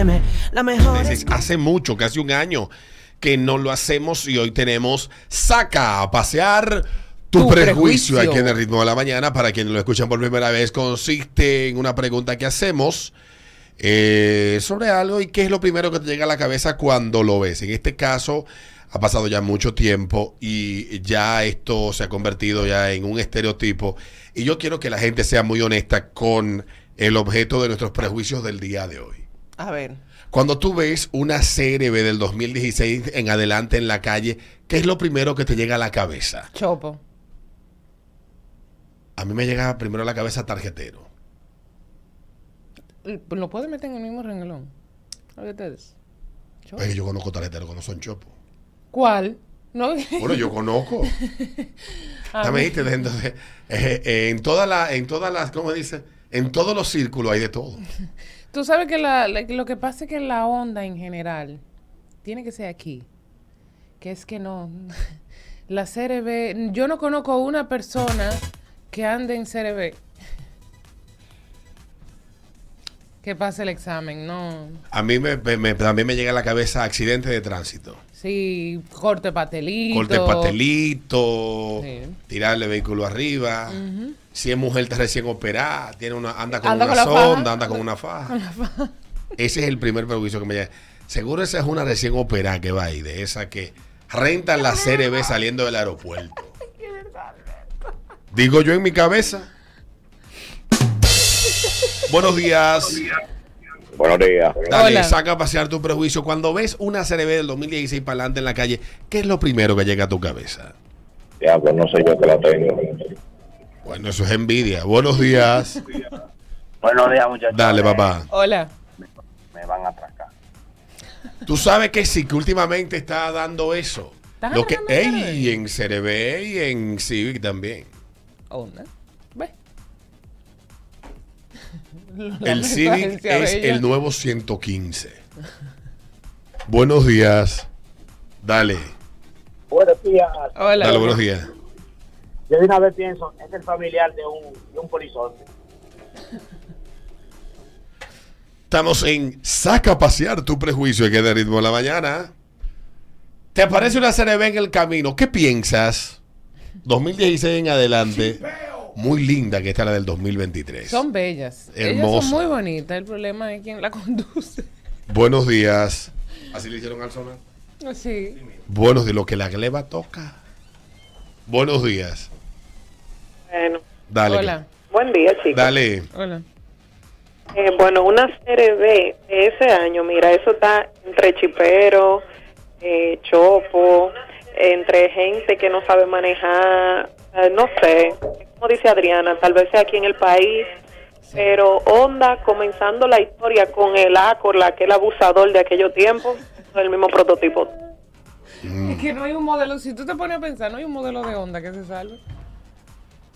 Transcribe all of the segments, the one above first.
FM, la mejor. Dices, hace mucho, casi un año, que no lo hacemos y hoy tenemos Saca a pasear tu, Tu prejuicio. prejuicio. aquí en el ritmo de la mañana. Para quienes lo escuchan por primera vez, consiste en una pregunta que hacemos eh, sobre algo y qué es lo primero que te llega a la cabeza cuando lo ves. En este caso, ha pasado ya mucho tiempo y ya esto se ha convertido ya en un estereotipo. Y yo quiero que la gente sea muy honesta con el objeto de nuestros prejuicios del día de hoy. A ver. Cuando tú ves una CRB del 2016 en adelante en la calle, ¿qué es lo primero que te llega a la cabeza? Chopo. A mí me llega primero a la cabeza tarjetero. Lo puedes meter en el mismo renglón. Ustedes. Que yo conozco tarjeteros que no son chopos. ¿Cuál? No. Bueno, yo conozco. Dijiste, entonces, eh, eh, en todas las, en todas las, ¿cómo dice? En todos los círculos hay de todo. Tú sabes que la- la- lo que pasa es que la onda en general tiene que ser aquí. Que es que no. La CRB. Yo no conozco una persona que ande en CRB. Que pase el examen, no. A mí me, me- me- también me llega a la cabeza accidente de tránsito. Sí, corte pastelito. Corte pastelito, Sí. tirarle vehículo arriba. Si es mujer está recién operada, tiene una, anda con Anda una con la faja. sonda, anda con una faja. Ese es el primer prejuicio que me llega. Seguro esa es una recién operada que va ahí, de esa que rentan la CRB saliendo del aeropuerto. Digo yo en mi cabeza. Buenos días. Buenos días. Dale, Hola. saca a pasear tu prejuicio. Cuando ves una CRB del 2016 para adelante en la calle, ¿qué es lo primero que llega a tu cabeza? Ya, pues no sé yo que la tengo. Bueno, eso es envidia. Buenos días. Buenos días, muchachos. Dale, papá. Hola. Me van a atracar. Tú sabes que sí, que últimamente está dando eso. ¿Estás Lo que, ey, en CRB y en Civic también. Onda. Ve. El Civic es bella. el nuevo 115. Buenos días. Dale, Buenos días. Hola. dale, buenos días. Yo de una vez pienso, es el familiar de un, de un polizonte. Estamos en Saca a pasear tu prejuicio que de ritmo de la mañana. Te aparece una CRB en el camino. ¿Qué piensas? 2016 en adelante. Muy linda que está la del 2023. Son bellas. Ellas Hermosa. son muy bonitas. El problema es quién la conduce. Buenos días. Así le hicieron al sonar. Sí. Buenos días. Lo que la gleba toca. Buenos días. Bueno, Dale. Hola. buen día, chicos. Dale. Hola. Eh, bueno, una CRB de ese año, mira, eso está entre chipero, eh, chopo, entre gente que no sabe manejar, eh, no sé, como dice Adriana, tal vez sea aquí en el país, pero Honda comenzando la historia con el Accord, aquel abusador de aquellos tiempos, el mismo prototipo. Mm. Es que no hay un modelo. Si tú te pones a pensar, no hay un modelo de onda que se salve.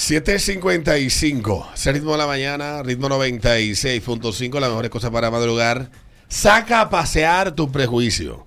7.55. Ese ritmo de la mañana. Ritmo 96.5. Las mejores cosas para madrugar. Saca a pasear tu prejuicio.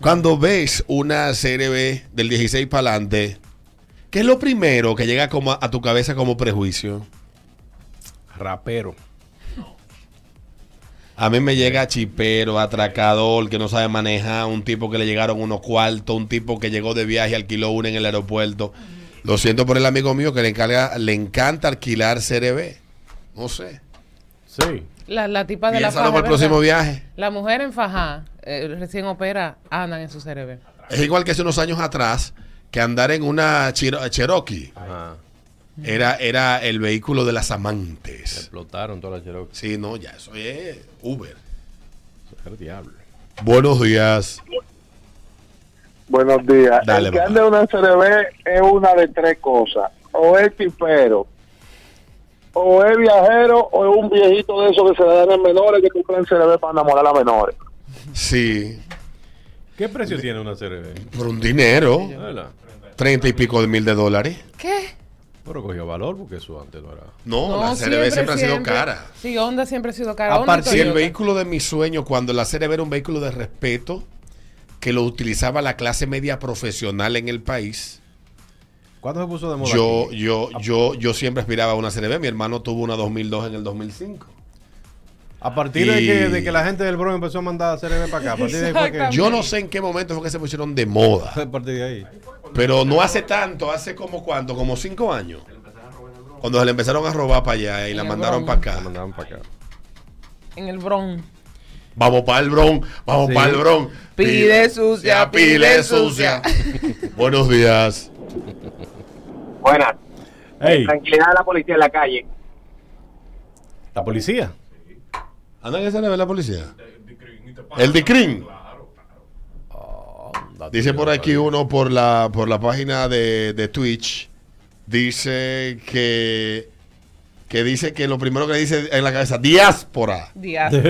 Cuando ves una CRB del 16 para adelante, ¿qué es lo primero que llega como a, tu cabeza como prejuicio? Rapero. A mí me llega chipero, atracador, que no sabe manejar, un tipo que le llegaron unos cuartos, un tipo que llegó de viaje, alquiló una en el aeropuerto. Lo siento por el amigo mío que le, encarga, le encanta alquilar CRB. No sé. Sí. La, la tipa de la Piénsalo faja. para el próximo viaje. La mujer en faja, eh, recién opera, andan en su CRB. Es igual que hace unos años atrás, que andar en una Chiro- Cherokee Ajá. era, era el vehículo de las amantes. Explotaron todas las Cherokee. Sí, no, ya, eso es Uber. Eso es el diablo. Buenos días. Buenos días. Dale, el que anda en una CRB es una de tres cosas. O es chipero, o es viajero, o es un viejito de esos que se le dan a menores que compran CRB para enamorar a menores. Sí, ¿Qué precio tiene una CRB? por un dinero, treinta y pico de mil de dólares. ¿Qué? Pero cogió valor porque eso antes no era. No, la CRB siempre, ha sido siempre- cara. Sí, Honda siempre ha sido cara. Aparte, si el vehículo de mi sueño, cuando la CRB era un vehículo de respeto, que lo utilizaba la clase media profesional en el país, ¿Cuándo se puso de moda? yo, aquí? yo, yo, yo siempre aspiraba a una CRB. Mi hermano tuvo una 2002 en el 2005. A partir de, que, de que la gente del Bronx empezó a mandar a CRB para acá. A partir de, ahí fue que- Exactamente. Yo no sé en qué momento fue que se pusieron de moda, a partir de ahí. pero no hace tanto, hace como cuánto, como cinco años. Cuando se le empezaron a robar para allá y la mandaron para La acá. mandaban para acá. En el Bronx. Vamos para el Bronx, vamos Sí. para el Bronx. Pide sucia, pide sucia. Buenos días. Buenas. Tranquilidad de la policía en la calle. ¿La policía? ¿Anda que se le ve la policía? El DICRIN. Dice por aquí uno por la, por la página de, de Twitch. Dice que, que dice que lo primero que le dice en la cabeza, diáspora. Díaz.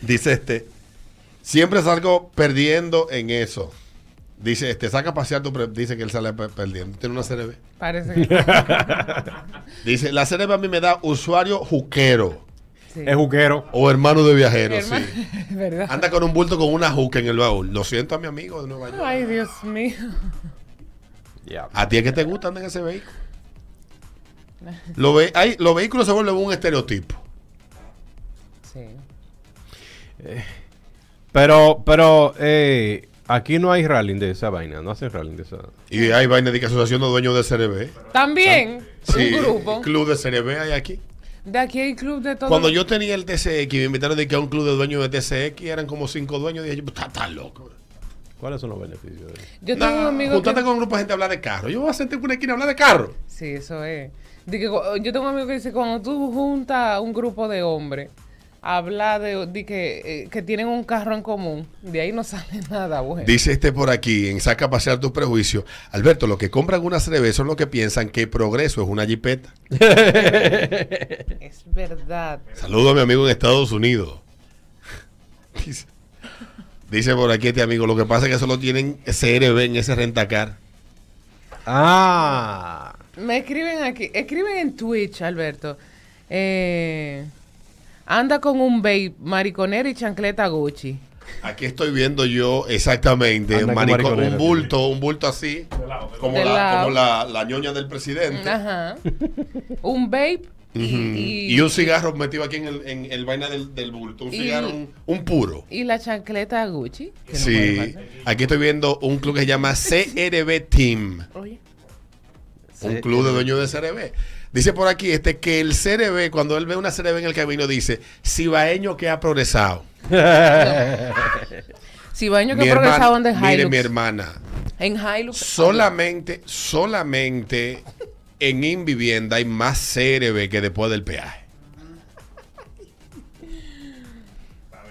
Dice este. Siempre salgo perdiendo en eso. Dice, este, saca a pasear tu pre- dice que él sale pe- perdiendo. Tiene una CRB. Parece que Dice, la CRB a mí me da usuario juquero sí. Es juquero. o hermano de viajero, Hermano- sí. ¿Verdad? Anda con un bulto con una juca en el baúl. Lo siento a mi amigo de Nueva York. Ay, Dios mío. ¿A ti es que te gusta andar en ese vehículo? Lo ve- hay- los vehículos se vuelven un estereotipo. Sí. Pero, pero, eh, aquí no hay rally de esa vaina. No hacen rally de esa. Y hay vaina de que asociación de dueños de CRB. También, Sí, un grupo. club de CRB hay aquí. De aquí hay club de todo. Cuando yo tenía el TCX y me invitaron de que a un club de dueños de TCX eran como cinco dueños, dije, yo, está tan loco. ¿Cuáles son los beneficios de eso? Yo tengo un Nah, amigo juntate que... con un grupo de gente a hablar de carro. Yo voy a sentir por una esquina a hablar de carro. Sí, eso es. De que yo tengo un amigo que dice, cuando tú juntas un grupo de hombres, habla de, de que, eh, que tienen un carro en común, de ahí no sale nada bueno. Dice este por aquí, en Saca a Pasear tus prejuicios. Alberto, los que compran una CRB son los que piensan que progreso es una jipeta. Es verdad. Saludo a mi amigo en Estados Unidos. Dice, dice por aquí este amigo, lo que pasa es que solo tienen CRB en ese rentacar. Ah. Me escriben aquí, escriben en Twitch, Alberto. Eh, anda con un babe, mariconero y chancleta Gucci. Aquí estoy viendo yo exactamente un bulto, un bulto así, como, De la, lado. como la, la ñoña del presidente. Ajá. Un babe y, y- Y un cigarro metido aquí en el, en el vaina del, del bulto. Un Y- cigarro, un, un puro. y la chancleta Gucci. que Sí, aquí estoy viendo un club que se llama CRB Team. Oye. Un club de dueños de CRB. Dice por aquí este que el CRB, cuando él ve una CRB en el camino, dice, cibaeño que ha progresado. Si baño Mi que hermana- en mire, mi hermana, En Hilux. solamente, solamente en Invivienda hay más CRB que después del peaje.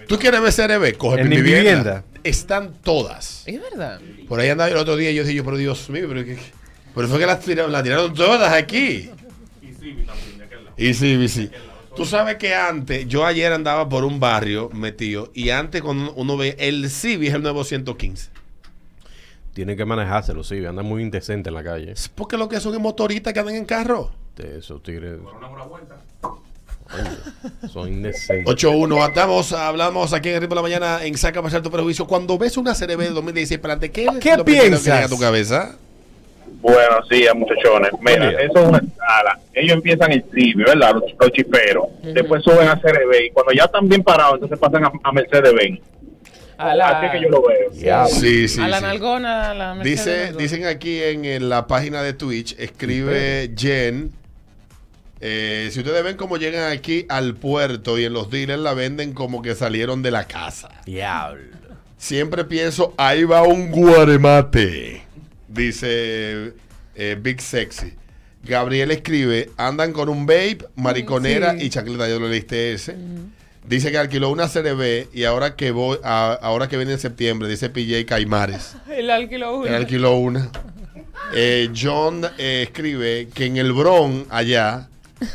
¿Tú quieres ver CRB? Coge ¿En Invivienda. Invivienda? Están todas. Es verdad. Por ahí andaba yo el otro día y yo dije, yo, pero Dios mío, pero, qué- pero fue que las tiraron, las tiraron todas aquí. Y sí, sí. Tú sabes que antes, yo ayer andaba por un barrio metido y antes cuando uno ve el Civi es el nuevo 115. Tienen que manejárselo, sí. Andan muy indecentes en la calle. Es porque lo que son es motoristas que andan en carro. De esos tigres. Oye, Son indecentes. 8-1, estamos, hablamos aquí en el ritmo de la mañana en Saca Pasar tu Prejuicio. Cuando ves una CRB de 2016 para adelante, ¿qué, ¿Qué lo primero que piensas? a tu cabeza? Buenos días, muchachones. Mira, Buen día. eso es una escala. Ellos empiezan en Civi, ¿verdad? Los, los chiperos. Después suben a CRB y cuando ya están bien parados, entonces pasan a, a Mercedes-Benz. La, Así que yo lo veo. Sí, sí, a la sí. nalgona, a la Mercedes Dice, dicen aquí en, en la página de Twitch, escribe Jen. eh, si ustedes ven cómo llegan aquí al puerto y en los dealers la venden como que salieron de la casa. Diablo. Siempre pienso, ahí va un guaremate. Dice eh, Big Sexy. Gabriel escribe, andan con un vape, mariconera Sí. y chancleta. Yo lo leíste ese. Dice que alquiló una CRB y ahora que voy, a- ahora que viene en septiembre, dice PJ Caimares. El alquiló uno. Él alquiló una. Eh, John eh, escribe que en el Bron, allá,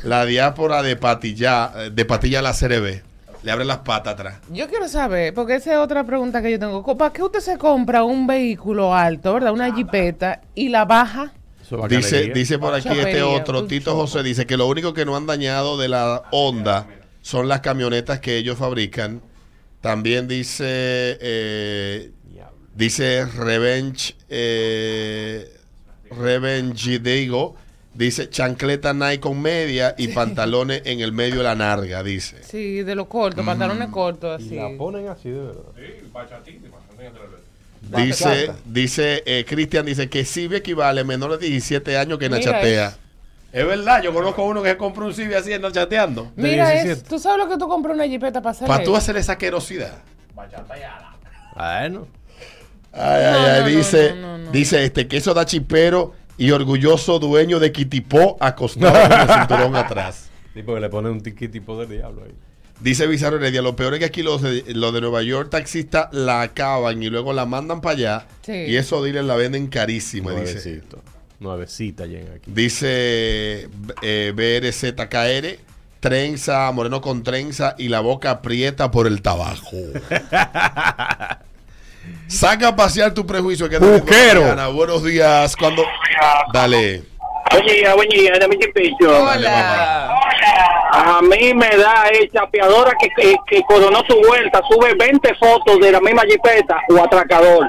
la diáspora de Patilla, de Patilla la CRB, le abre las patas atrás. Yo quiero saber, porque esa es otra pregunta que yo tengo. ¿Para qué usted se compra un vehículo alto, verdad? Una jipeta y la baja? Dice, dice por aquí este otro, Tito. José, dice que lo único que no han dañado de la Honda son las camionetas que ellos fabrican. También dice, eh, dice Revenge, eh, Revenge Digo, Dice chancleta Nike con media y pantalones en el medio de la narga, dice. Sí, de lo corto, pantalones cortos, Y así. la ponen así de verdad. Dice, dice eh, Cristian, dice que Civi equivale a menores de 17 años que Nachatea. Es verdad, yo conozco uno que compró un Civi así anda chateando. de Mira, es, 17. tú sabes lo que tú compras una jipeta para hacer Para tú eso? hacer esa querosidad. Bueno. Ay, No, ay, ay, no, no, dice, no, no, no. dice este queso da chipero y orgulloso dueño de Kitipó acostado con el cinturón atrás. Tipo que le ponen un tiqui tipo de diablo ahí. Dice Bizarro Heredia, lo peor es que aquí los de, los de Nueva York taxistas la acaban y luego la mandan para allá Sí. y eso dealers la venden carísima, dice. Nuevecito. Nuevecita llega aquí. Dice eh, BRZKR, trenza, moreno con trenza y la boca aprieta por el tabaco. Saca a pasear tu prejuicio. Que Buquero. Buenos días. Cuando... Dale. Buen día, buen día, de mi. Hola. A mí me da el chapeadora que, que, que coronó su vuelta, sube 20 fotos de la misma jipeta o atracador.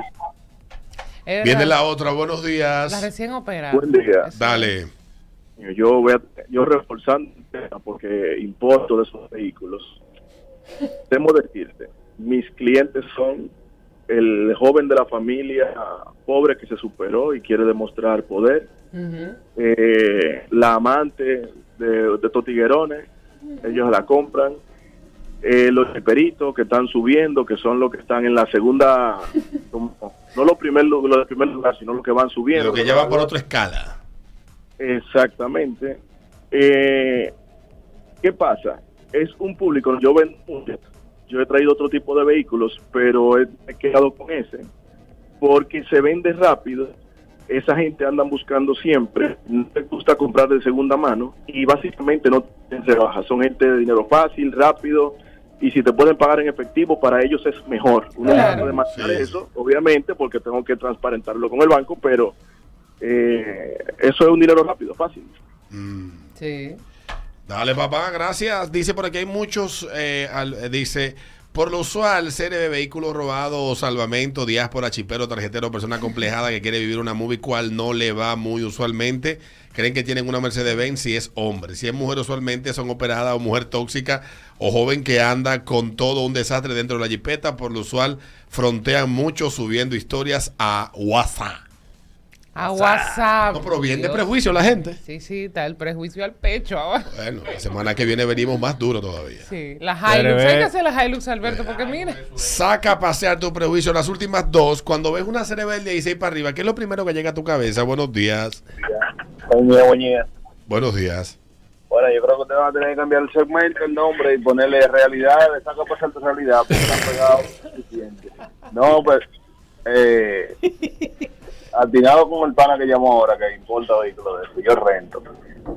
Era Viene la otra. Buenos días. la recién operada. Buen día. Dale. Yo voy a, yo reforzando porque importo de esos vehículos. Temo decirte, mis clientes son el joven de la familia pobre que se superó y quiere demostrar poder, eh, la amante de, de estos tiguerones, ellos la compran, eh, los peritos que están subiendo, que son los que están en la segunda, como- no los primeros los primer lugar, sino los que van subiendo. Lo que lleva por otra escala. Exactamente. Eh, ¿Qué pasa? Es un público, yo vendo. Yo he traído otro tipo de vehículos, pero he, he quedado con ese, porque se vende rápido, esa gente anda buscando siempre, no les gusta comprar de segunda mano y básicamente no se baja, son gente de dinero fácil, rápido, y si te pueden pagar en efectivo, para ellos es mejor. Uno Claro. no puede manejar Sí. eso, obviamente, porque tengo que transparentarlo con el banco, pero eh, eso es un dinero rápido, fácil. Mm. Sí. Dale, papá, gracias. Dice por aquí hay muchos, eh, al- eh, dice, por lo usual, serie de vehículos robados, salvamento, diáspora, chipero, tarjetero, persona complejada que quiere vivir una movie cual no le va muy usualmente. Creen que tienen una Mercedes-Benz si es hombre. Si es mujer, usualmente son operadas o mujer tóxica o joven que anda con todo un desastre dentro de la jipeta. Por lo usual, frontean mucho subiendo historias a WhatsApp. A WhatsApp. No, pero bien de prejuicio la gente. Sí, sí, está el prejuicio al pecho ahora. Bueno, la semana que viene venimos más duro todavía. Sí, la Hilux. Hay que hacer la Hilux, Alberto, porque mira. Saca a pasear tu prejuicio. Las últimas dos, cuando ves una serie de 16 para arriba, ¿qué es lo primero que llega a tu cabeza? Buenos días. Buen día, buen día. Buenos días. Bueno, yo creo que usted va a tener que cambiar el segmento, el nombre y ponerle realidad, le saca pasar tu realidad, porque está pegado suficiente. No, pues, eh, atinado con el pana que llamó ahora, que importa vehículos de eso, yo rento.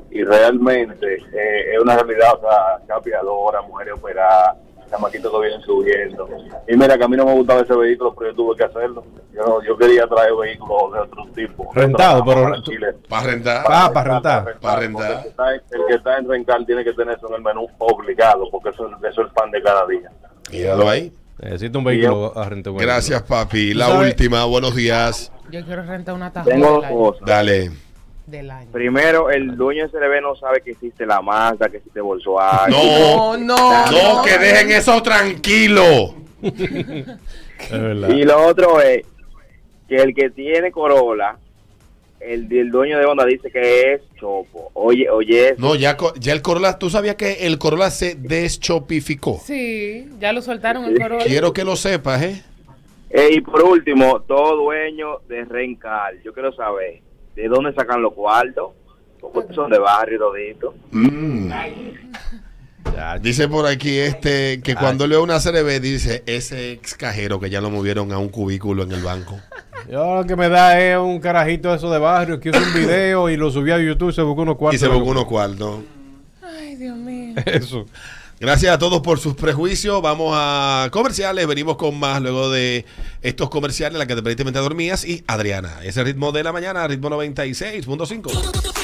Y realmente eh, es una realidad, o sea, capiadora, mujeres operadas, chamaquitos que vienen subiendo. Y mira, que a mí no me gustaba ese vehículo, pero yo tuve que hacerlo. Yo, yo quería traer vehículos de otro tipo. Rentado, pero- Para Chile. Para rentar. Ah, para rentar. Para rentar. El que, está en, el que está en rencar tiene que tener eso en el menú obligado, porque eso, eso es el pan de cada día. Míralo ahí. Necesito un vehículo a rentar. un vehículo. Gracias, papi. La última. Buenos días. Yo quiero rentar una Tengo tajada dos del cosas. Dale. Del año. Primero, el dueño de CRB no sabe que existe la Mazda, que existe Volkswagen. No, no, no, que dejen eso tranquilo. Es verdad. Y lo otro es que el que tiene Corolla, el, el dueño de Honda dice que es chopo. Oye, oye, No, ya, co- ya el Corolla, tú sabías que el Corolla se deschopificó. Sí, ya lo soltaron el Corolla. Quiero que lo sepas, ¿eh? Eh, y por último, todo dueño de Rencar. Yo quiero saber de dónde sacan los cuartos. Porque son de barrio todito. Mm. Dice por aquí este que cuando leo una CRB dice ese ex cajero que ya lo movieron a un cubículo en el banco. Yo lo que me da es un carajito de eso de barrio que hizo un video y lo subió a YouTube, se buscó unos Y cuartos. se buscó unos cuartos. Ay, Dios mío. Eso. Gracias a todos por sus prejuicios. Vamos a comerciales. Venimos con más luego de estos comerciales, la que te aparentemente dormías. Y Adriana, ese ritmo de la mañana, ritmo 96.5.